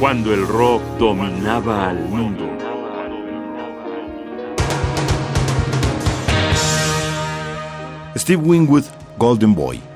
cuando el rock dominaba al mundo. Steve Winwood, Golden Boy.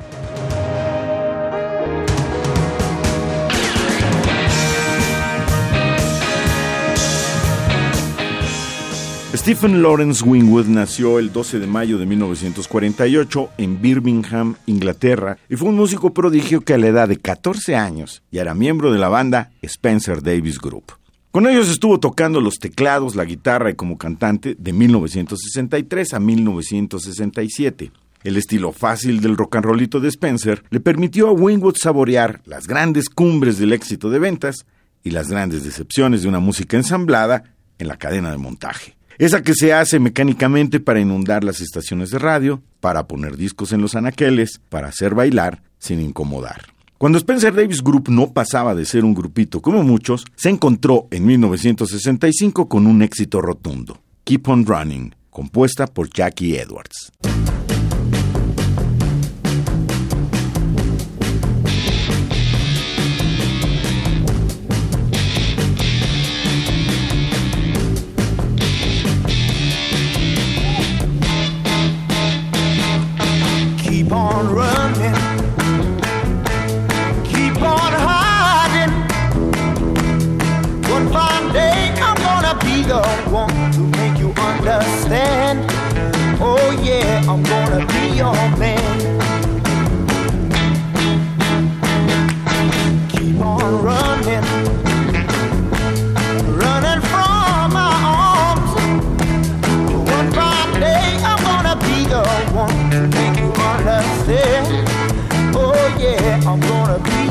Stephen Lawrence Winwood nació el 12 de mayo de 1948 en Birmingham, Inglaterra, y fue un músico prodigio que a la edad de 14 años ya era miembro de la banda Spencer Davis Group. Con ellos estuvo tocando los teclados, la guitarra y como cantante de 1963 a 1967. El estilo fácil del rock and rollito de Spencer le permitió a Winwood saborear las grandes cumbres del éxito de ventas y las grandes decepciones de una música ensamblada en la cadena de montaje. Esa que se hace mecánicamente para inundar las estaciones de radio, para poner discos en los anaqueles, para hacer bailar sin incomodar. Cuando Spencer Davis Group no pasaba de ser un grupito como muchos, se encontró en 1965 con un éxito rotundo, Keep on Running, compuesta por Jackie Edwards.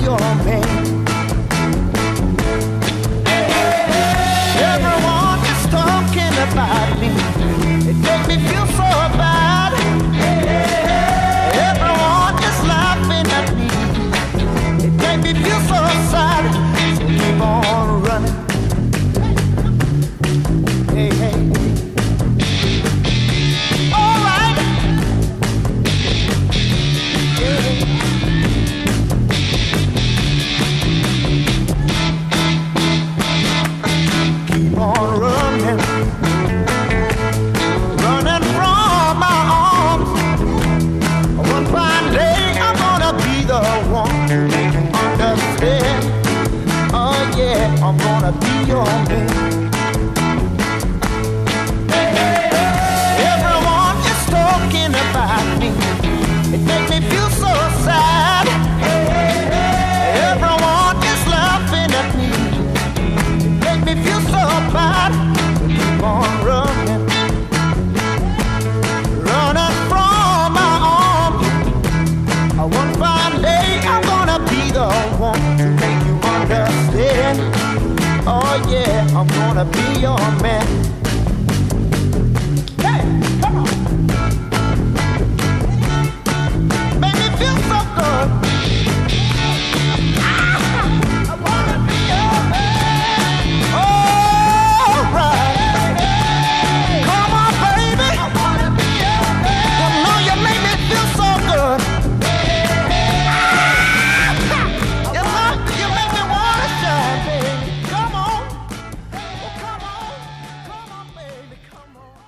Your man. I'm gonna be your man. Be your man.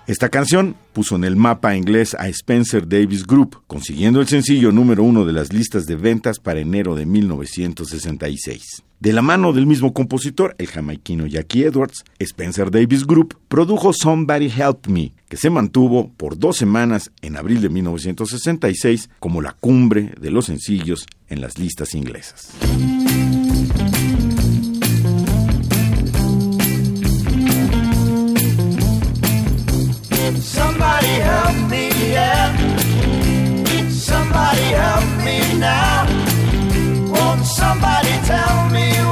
Esta canción puso en el mapa inglés a Spencer Davis Group, consiguiendo el sencillo número uno de las listas de ventas para enero de 1966. De la mano del mismo compositor, el jamaiquino Jackie Edwards, Spencer Davis Group produjo Somebody Help Me, que se mantuvo por dos semanas en abril de 1966 como la cumbre de los sencillos en las listas inglesas. Somebody tell me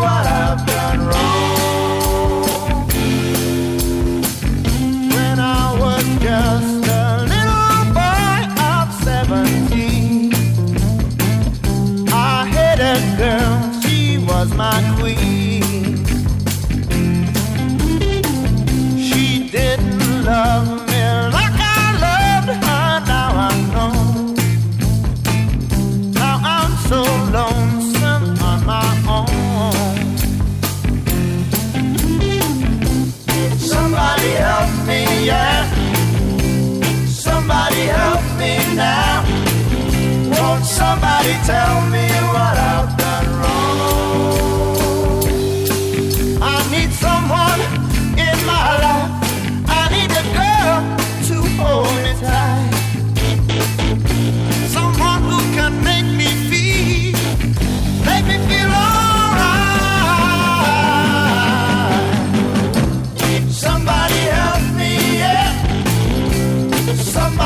Somebody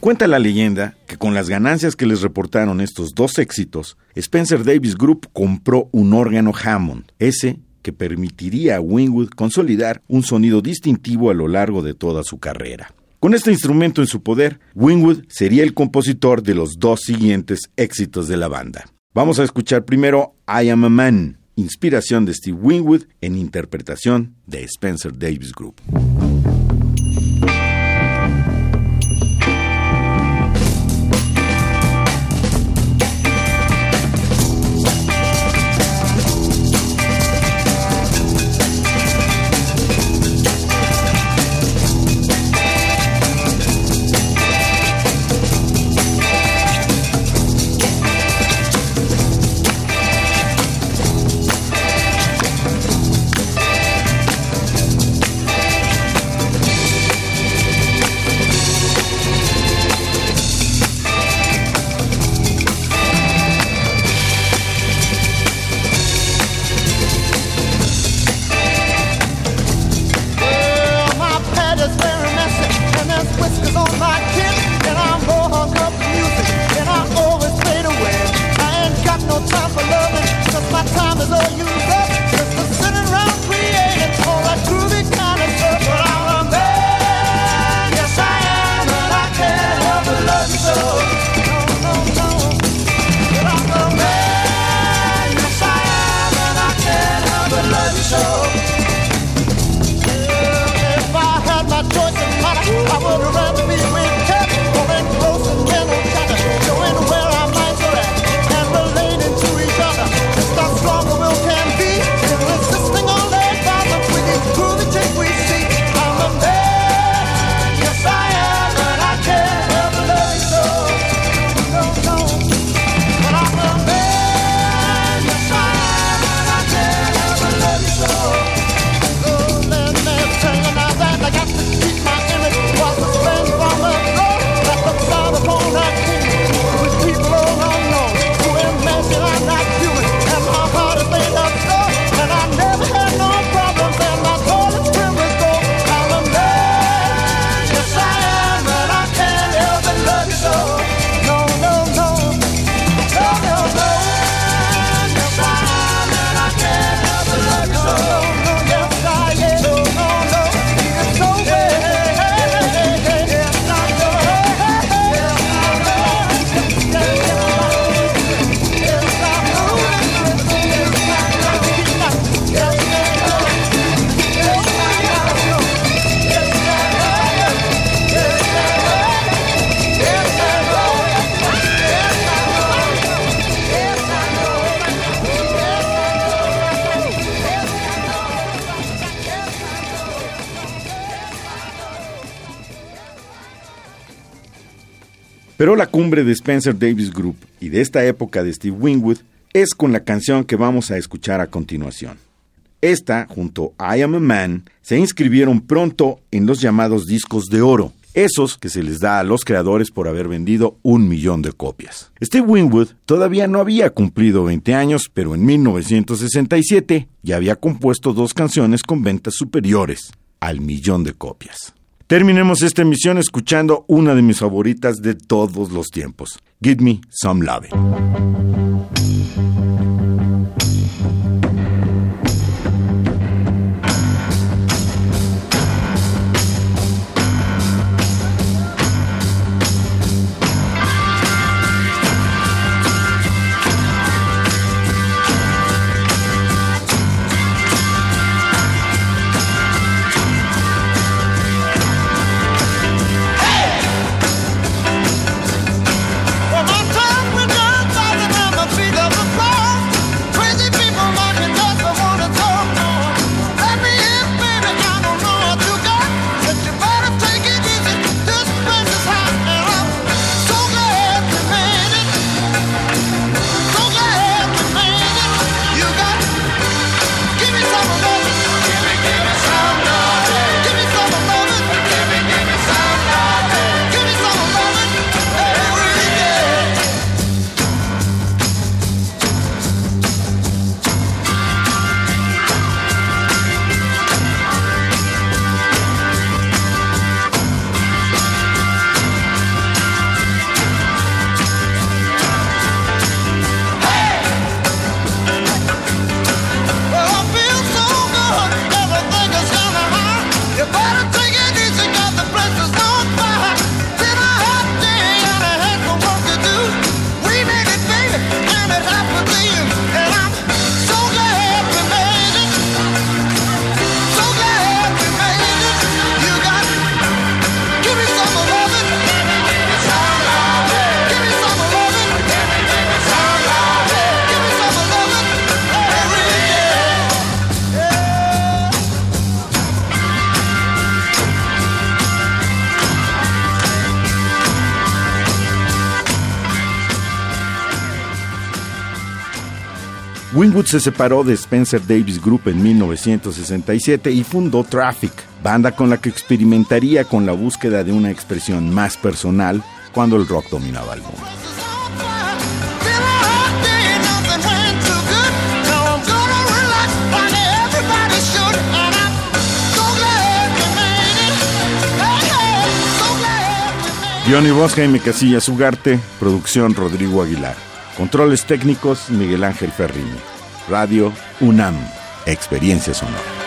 Cuenta la leyenda que con las ganancias que les reportaron estos dos éxitos, Spencer Davis Group compró un órgano Hammond, ese que permitiría a Wingwood consolidar un sonido distintivo a lo largo de toda su carrera. Con este instrumento en su poder, Wingwood sería el compositor de los dos siguientes éxitos de la banda. Vamos a escuchar primero I Am a Man, inspiración de Steve Wingwood en interpretación de Spencer Davis Group. Pero la cumbre de Spencer Davis Group y de esta época de Steve Winwood es con la canción que vamos a escuchar a continuación. Esta, junto a I Am a Man, se inscribieron pronto en los llamados discos de oro, esos que se les da a los creadores por haber vendido un millón de copias. Steve Winwood todavía no había cumplido 20 años, pero en 1967 ya había compuesto dos canciones con ventas superiores al millón de copias. Terminemos esta emisión escuchando una de mis favoritas de todos los tiempos, Give Me Some Love. Wingwood se separó de Spencer Davis Group en 1967 y fundó Traffic, banda con la que experimentaría con la búsqueda de una expresión más personal cuando el rock dominaba el mundo. Johnny Bosca y mi casilla Ugarte, producción Rodrigo Aguilar. Controles técnicos Miguel Ángel Ferrini. Radio UNAM, experiencia sonora.